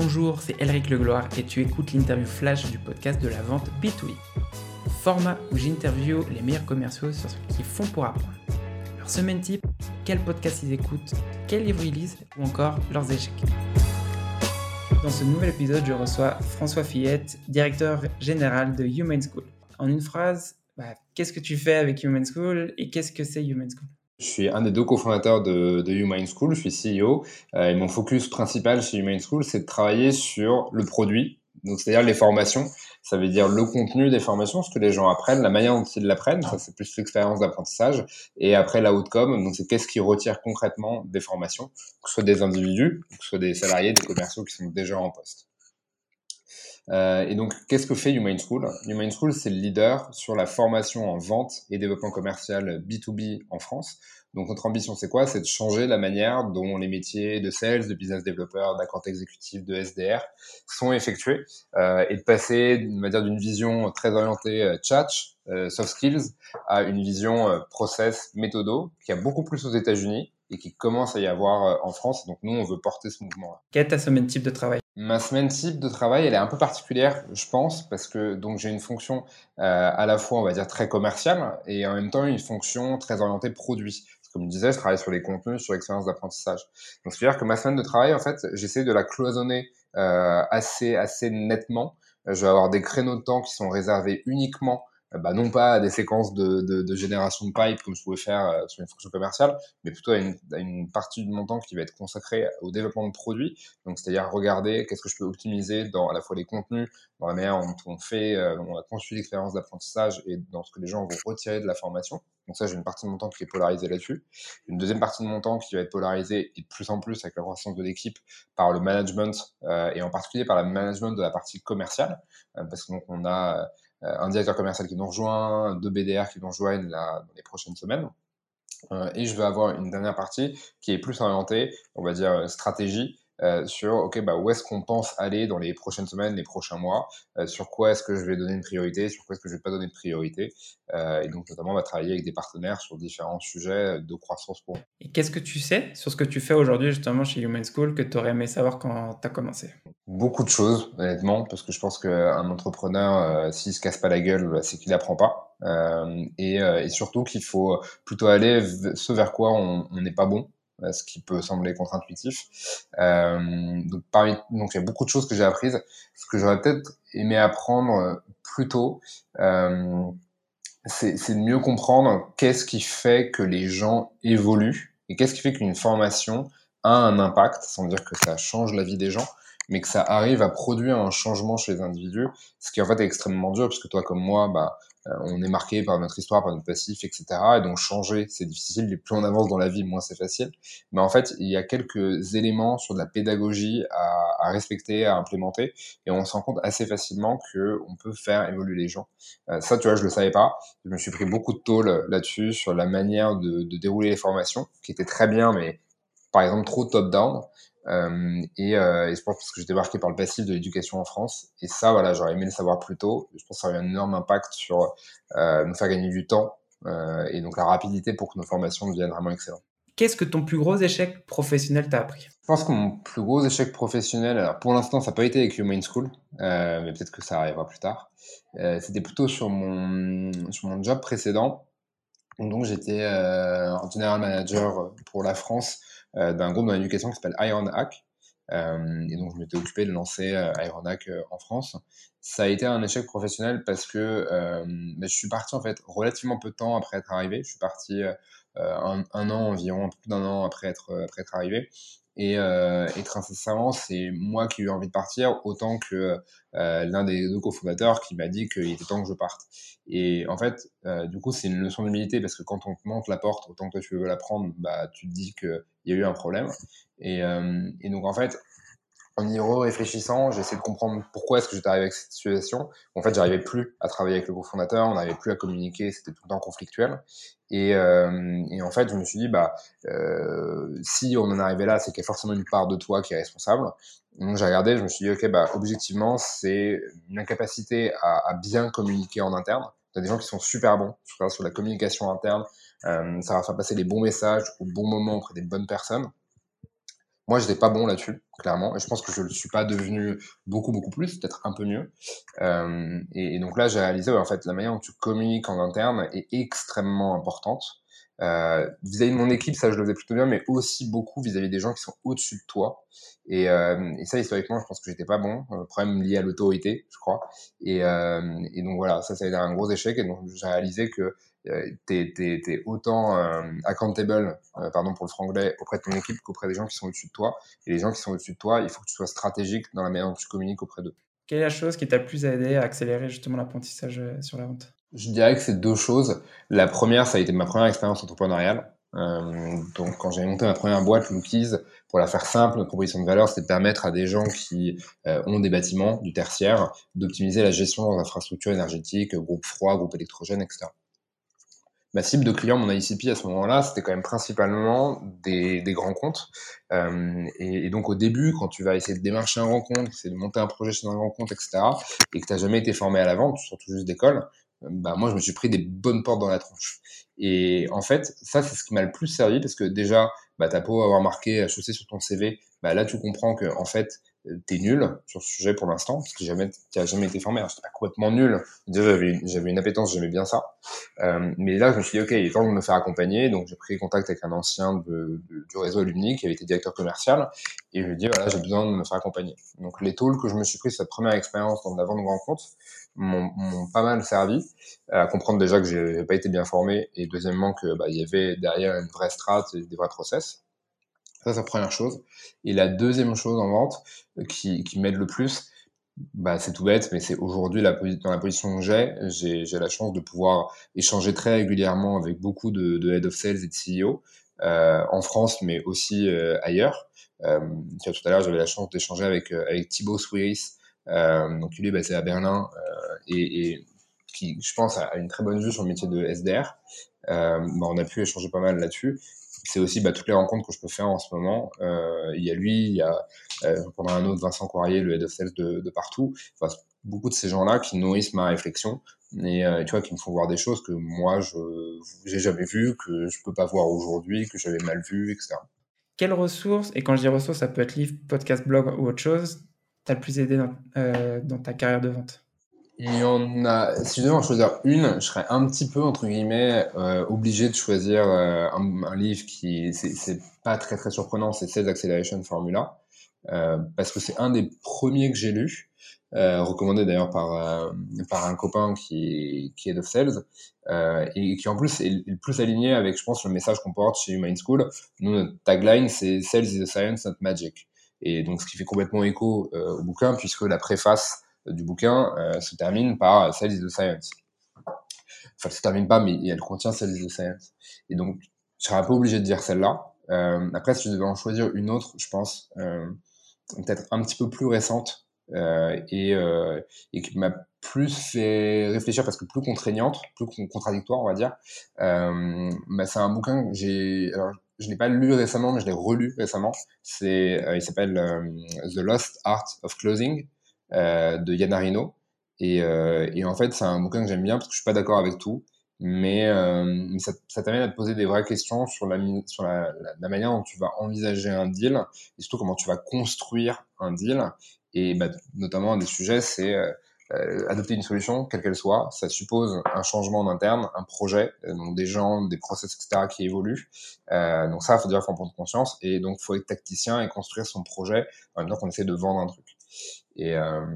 Bonjour, c'est Elric Legloire et tu écoutes l'interview flash du podcast de la vente B2B. Format où j'interview les meilleurs commerciaux sur ce qu'ils font pour apprendre. Leur semaine type, quel podcast ils écoutent, quel livre ils lisent ou encore leurs échecs. Dans ce nouvel épisode, je reçois François Fillette, directeur général de Human School. En une phrase, bah, qu'est-ce que tu fais avec Human School et qu'est-ce que c'est Human School? Je suis un des deux cofondateurs de, de Human School, je suis CEO, euh, et mon focus principal chez Human School, c'est de travailler sur le produit, donc c'est-à-dire les formations, ça veut dire le contenu des formations, ce que les gens apprennent, la manière dont ils l'apprennent, ça c'est plus l'expérience d'apprentissage, et après l'outcome, donc c'est qu'est-ce qui retire concrètement des formations, que ce soit des individus, que ce soit des salariés, des commerciaux qui sont déjà en poste. Euh, et donc, qu'est-ce que fait Human School? Human School, c'est le leader sur la formation en vente et développement commercial B2B en France. Donc, notre ambition, c'est quoi? C'est de changer la manière dont les métiers de sales, de business developer, d'account exécutif, de SDR sont effectués euh, et de passer, dire, d'une vision très orientée euh, chat, euh, soft skills, à une vision euh, process, méthodo, qui a beaucoup plus aux États-Unis et qui commence à y avoir euh, en France. Donc, nous, on veut porter ce mouvement-là. Quel est ta semaine type de travail Ma semaine type de travail, elle est un peu particulière, je pense, parce que donc j'ai une fonction euh, à la fois, on va dire, très commerciale et en même temps une fonction très orientée produit. Comme je disais, je travaille sur les contenus, sur l'expérience d'apprentissage. Donc, c'est-à-dire que ma semaine de travail, en fait, j'essaie de la cloisonner euh, assez, assez nettement. Je vais avoir des créneaux de temps qui sont réservés uniquement bah, non pas à des séquences de, de, de, génération de pipe comme je pouvais faire euh, sur une fonction commerciale, mais plutôt à une, à une, partie du montant qui va être consacrée au développement de produits. Donc, c'est-à-dire regarder qu'est-ce que je peux optimiser dans à la fois les contenus, dans la manière dont on fait, euh, on a conçu l'expérience d'apprentissage et dans ce que les gens vont retirer de la formation. Donc ça, j'ai une partie de mon temps qui est polarisée là-dessus. Une deuxième partie de mon temps qui va être polarisée et de plus en plus avec la croissance de l'équipe par le management euh, et en particulier par le management de la partie commerciale, euh, parce que donc on a euh, un directeur commercial qui nous rejoint, deux BDR qui nous rejoignent dans les prochaines semaines. Euh, et je vais avoir une dernière partie qui est plus orientée, on va dire, stratégie, euh, sur ok bah où est-ce qu'on pense aller dans les prochaines semaines, les prochains mois, euh, sur quoi est-ce que je vais donner une priorité, sur quoi est-ce que je vais pas donner de priorité, euh, et donc notamment on va travailler avec des partenaires sur différents sujets de croissance pour. Et qu'est-ce que tu sais sur ce que tu fais aujourd'hui justement chez Human School que tu aurais aimé savoir quand tu as commencé? Beaucoup de choses honnêtement, parce que je pense qu'un entrepreneur s'il se casse pas la gueule, bah, c'est qu'il apprend pas, et, et, surtout qu'il faut plutôt aller ce vers quoi on n'est pas bon ce qui peut sembler contre-intuitif. Euh, donc, parmi, donc, il y a beaucoup de choses que j'ai apprises. Ce que j'aurais peut-être aimé apprendre euh, plus tôt, euh, c'est de mieux comprendre qu'est-ce qui fait que les gens évoluent et qu'est-ce qui fait qu'une formation a un impact, sans dire que ça change la vie des gens, mais que ça arrive à produire un changement chez les individus, ce qui en fait est extrêmement dur, parce que toi comme moi, bah, euh, on est marqué par notre histoire, par notre passif, etc. Et donc changer, c'est difficile. Plus on avance dans la vie, moins c'est facile. Mais en fait, il y a quelques éléments sur de la pédagogie à, respecter, à implémenter, et on se rend compte assez facilement que on peut faire évoluer les gens. Euh, ça, tu vois, je le savais pas. Je me suis pris beaucoup de tôle là-dessus sur la manière de, de dérouler les formations, qui était très bien, mais par exemple trop top-down. Euh, et, euh, et, je pense parce que j'étais marqué par le passif de l'éducation en France. Et ça, voilà, j'aurais aimé le savoir plus tôt. Je pense que ça aurait un énorme impact sur euh, nous faire gagner du temps et donc la rapidité pour que nos formations deviennent vraiment excellentes. Qu'est-ce que ton plus gros échec professionnel t'a appris? Je pense que mon plus gros échec professionnel, alors pour l'instant, ça n'a pas été avec Human School, mais peut-être que ça arrivera plus tard. C'était plutôt sur mon, sur mon job précédent. Donc j'étais euh, general manager pour la France d'un groupe dans l'éducation qui s'appelle Ironhack. Euh, et donc, je m'étais occupé de lancer euh, Ironhack en France. Ça a été un échec professionnel parce que je suis parti en fait relativement peu de temps après être arrivé. Je suis parti un, un, an environ, un peu plus d'un an après être, après être arrivé. Et, euh, et très sincèrement, c'est moi qui ai eu envie de partir autant que euh, l'un des deux cofondateurs qui m'a dit qu'il était temps que je parte. Et en fait, euh, du coup, c'est une leçon d'humilité parce que quand on te monte la porte, autant que toi tu veux la prendre, bah, tu te dis qu'il y a eu un problème. Et, et donc, en fait, en y réfléchissant, j'essaie de comprendre pourquoi est-ce que j'étais arrivé avec cette situation. En fait, j'arrivais plus à travailler avec le cofondateur, on n'arrivait plus à communiquer, c'était tout le temps conflictuel. Et, euh, et, en fait, je me suis dit, bah, euh, si on en arrivait là, c'est qu'il y a forcément une part de toi qui est responsable. Donc j'ai regardé, je me suis dit, ok, bah, objectivement, c'est une incapacité à, bien communiquer en interne. A des gens qui sont super bons sur, sur la communication interne. Euh, ça va faire passer les bons messages au bon moment auprès des bonnes personnes. Moi, je n'étais pas bon là-dessus, clairement. Et je pense que je ne suis pas devenu beaucoup, beaucoup plus, peut-être un peu mieux. Euh, et, donc là, j'ai réalisé, en fait, la manière dont tu communiques en interne est extrêmement importante. Euh, vis-à-vis de mon équipe, ça, je le faisais plutôt bien, mais aussi beaucoup vis-à-vis des gens qui sont au-dessus de toi. Et, euh, et, ça, historiquement, je pense que j'étais pas bon. Un problème lié à l'autorité, je crois. Et, euh, et, donc voilà, ça, ça a été un gros échec. Et donc, j'ai réalisé que euh, t'es es, autant euh, accountable, euh, pardon pour le franglais, auprès de ton équipe qu'auprès des gens qui sont au-dessus de toi. Et les gens qui sont au-dessus de toi, il faut que tu sois stratégique dans la manière dont tu communiques auprès d'eux. Quelle est la chose qui t'a plus aidé à accélérer justement l'apprentissage sur la vente Je dirais que c'est deux choses. La première, ça a été ma première expérience entrepreneuriale. Euh, donc, quand j'ai monté ma première boîte, Lookies, pour la faire simple, notre proposition de valeur, c'était de permettre à des gens qui euh, ont des bâtiments, du tertiaire, d'optimiser la gestion dans infrastructures énergétiques, groupe froid, groupe électrogène, etc ma cible de clients, mon ICP à ce moment-là, c'était quand même principalement des, des grands comptes. Euh, et, donc au début, quand tu vas essayer de démarcher un grand compte, c'est de monter un projet chez un grand compte, etc., et que tu jamais été formé à la vente, surtout juste d'école, euh, bah moi je me suis pris des bonnes portes dans la tronche. Et en fait, ça c'est ce qui m'a le plus servi parce que déjà, bah, t'as beau avoir marqué HEC sur ton CV, bah là tu comprends que en fait t'es nul sur ce sujet pour l'instant, parce que jamais, tu jamais été formé. Alors, j'étais pas complètement nul. J'avais, j'avais une appétence, j'aimais bien ça. Euh, mais là, je me suis dit, OK, il est temps de me faire accompagner. Donc, j'ai pris contact avec un ancien de, du réseau Alumni qui avait été directeur commercial. Et je lui ai dit, voilà, j'ai besoin de me faire accompagner. Donc, les tools que je me suis pris, cette première expérience dans la de grands comptes, m'ont, pas mal servi à comprendre déjà que j'ai pas été bien formé et deuxièmement que bah, il y avait derrière une vraie strat et des vrais process. Ça, c'est la première chose. Et la deuxième chose en vente euh, qui, m'aide le plus, bah, c'est tout bête, mais c'est aujourd'hui dans la position que j'ai, j'ai la chance de pouvoir échanger très régulièrement avec beaucoup de, head of sales et de CEO euh, en France, mais aussi euh, ailleurs. Tout à l'heure, j'avais la chance d'échanger avec, avec Thibaut Swiris, donc lui est basé à Berlin et, et, qui, je pense, a une très bonne vue sur le métier de SDR. Bah, on a pu échanger pas mal là-dessus c'est aussi bah, toutes les rencontres que je peux faire en ce moment. Euh, il y a lui, il y a euh, pendant un autre Vincent Coirier, le head of sales de, de partout. Beaucoup de ces gens-là qui nourrissent ma réflexion et euh, tu vois qui me font voir des choses que moi je j'ai jamais vues, que je peux pas voir aujourd'hui, que j'avais mal vu, etc. Quelles ressources et quand je dis ressources, ça peut être livre, podcast, blog ou autre chose, t'as le plus aidé dans, dans ta carrière de vente? Il y en a. Si je devais en choisir une, je serais un petit peu entre guillemets euh, obligé de choisir euh, un, un, livre qui c'est pas très très surprenant, c'est Sales Acceleration Formula euh, parce que c'est un des premiers que j'ai lu, euh, recommandé d'ailleurs par euh, par un copain qui qui est de sales et qui en plus est le plus aligné avec je pense le message qu'on porte chez Human School. Nous notre tagline c'est Sales is a science not magic et donc ce qui fait complètement écho au bouquin puisque la préface du bouquin euh, se termine par Sales is the Science. Enfin, elle se termine pas, mais elle contient Sales is the Science. Et donc, je serais un peu obligé de dire celle-là. Euh, après, si je devais en choisir une autre, je pense, euh, peut-être un petit peu plus récente et, qui m'a plus fait réfléchir parce que plus contraignante, plus contradictoire, on va dire. Euh, bah, c'est un bouquin que je l'ai pas lu récemment, mais je l'ai relu récemment. Il s'appelle The Lost Art of Closing de Yann Arino. Et, euh, et, en fait, c'est un bouquin que j'aime bien parce que je suis pas d'accord avec tout, mais, euh, mais ça, ça t'amène à te poser des vraies questions sur, la, sur la, la, manière dont tu vas envisager un deal et surtout comment tu vas construire un deal. Et bah, notamment, un des sujets, c'est euh, adopter une solution, quelle qu'elle soit. Ça suppose un changement en interne, un projet, donc des gens, des process, etc. qui évoluent. Euh, donc ça, il faut déjà en prendre conscience. Et donc, il faut être tacticien et construire son projet en même temps qu'on essaie de vendre un truc. Et euh,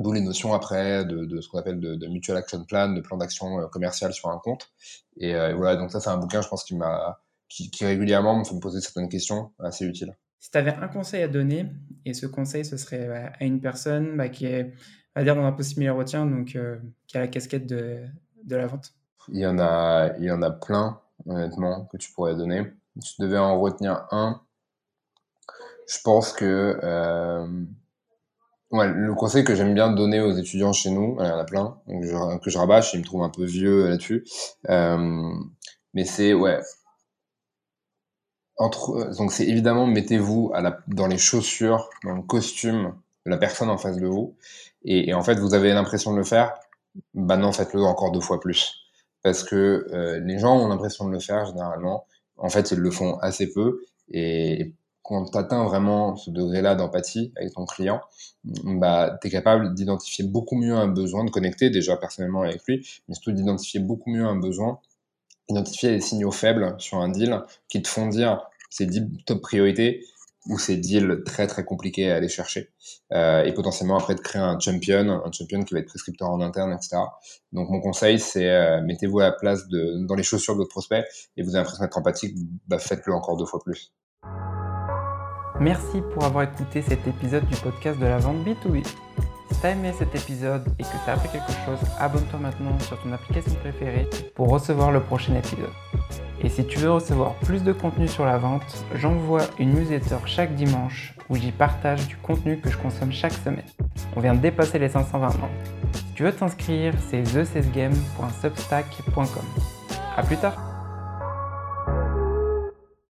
d'où les notions après de, de ce qu'on appelle de, de, mutual action plan, de plan d'action euh, commercial sur un compte. Et, euh, et voilà, donc ça c'est un bouquin, je pense, qui m'a, qui, qui, régulièrement me fait me poser certaines questions assez utiles. Si tu avais un conseil à donner, et ce conseil ce serait bah, à une personne bah, qui est, à dire dans un peu similaire au tien, donc euh, qui a la casquette de, de la vente. Il y en a, il y en a plein, honnêtement, que tu pourrais donner. Si tu devais en retenir un, je pense que euh, Ouais, le conseil que j'aime bien donner aux étudiants chez nous, il y en a plein, que je rabâche, ils me trouvent un peu vieux là-dessus. Euh, mais c'est, ouais. Entre, donc c'est évidemment, mettez-vous dans les chaussures, dans le costume de la personne en face de vous. Et, et en fait, vous avez l'impression de le faire, bah non, faites-le encore deux fois plus. Parce que euh, les gens ont l'impression de le faire généralement. En fait, ils le font assez peu. Et quand tu atteins vraiment ce degré-là d'empathie avec ton client, bah, tu es capable d'identifier beaucoup mieux un besoin, de connecter déjà personnellement avec lui, mais surtout d'identifier beaucoup mieux un besoin, identifier les signaux faibles sur un deal qui te font dire c'est 10 top priorités ou c'est deals très très compliqués à aller chercher euh, et potentiellement après de créer un champion, un champion qui va être prescripteur en interne, etc. Donc mon conseil c'est euh, mettez-vous à la place de dans les chaussures de votre prospect et vous avez l'impression d'être empathique, bah, faites-le encore deux fois plus. Merci pour avoir écouté cet épisode du podcast de la vente B2B. Si t'as aimé cet épisode et que t'as appris quelque chose, abonne-toi maintenant sur ton application préférée pour recevoir le prochain épisode. Et si tu veux recevoir plus de contenu sur la vente, j'envoie une newsletter chaque dimanche où j'y partage du contenu que je consomme chaque semaine. On vient de dépasser les 520 membres. Si tu veux t'inscrire, c'est thecesgame.substack.com. A plus tard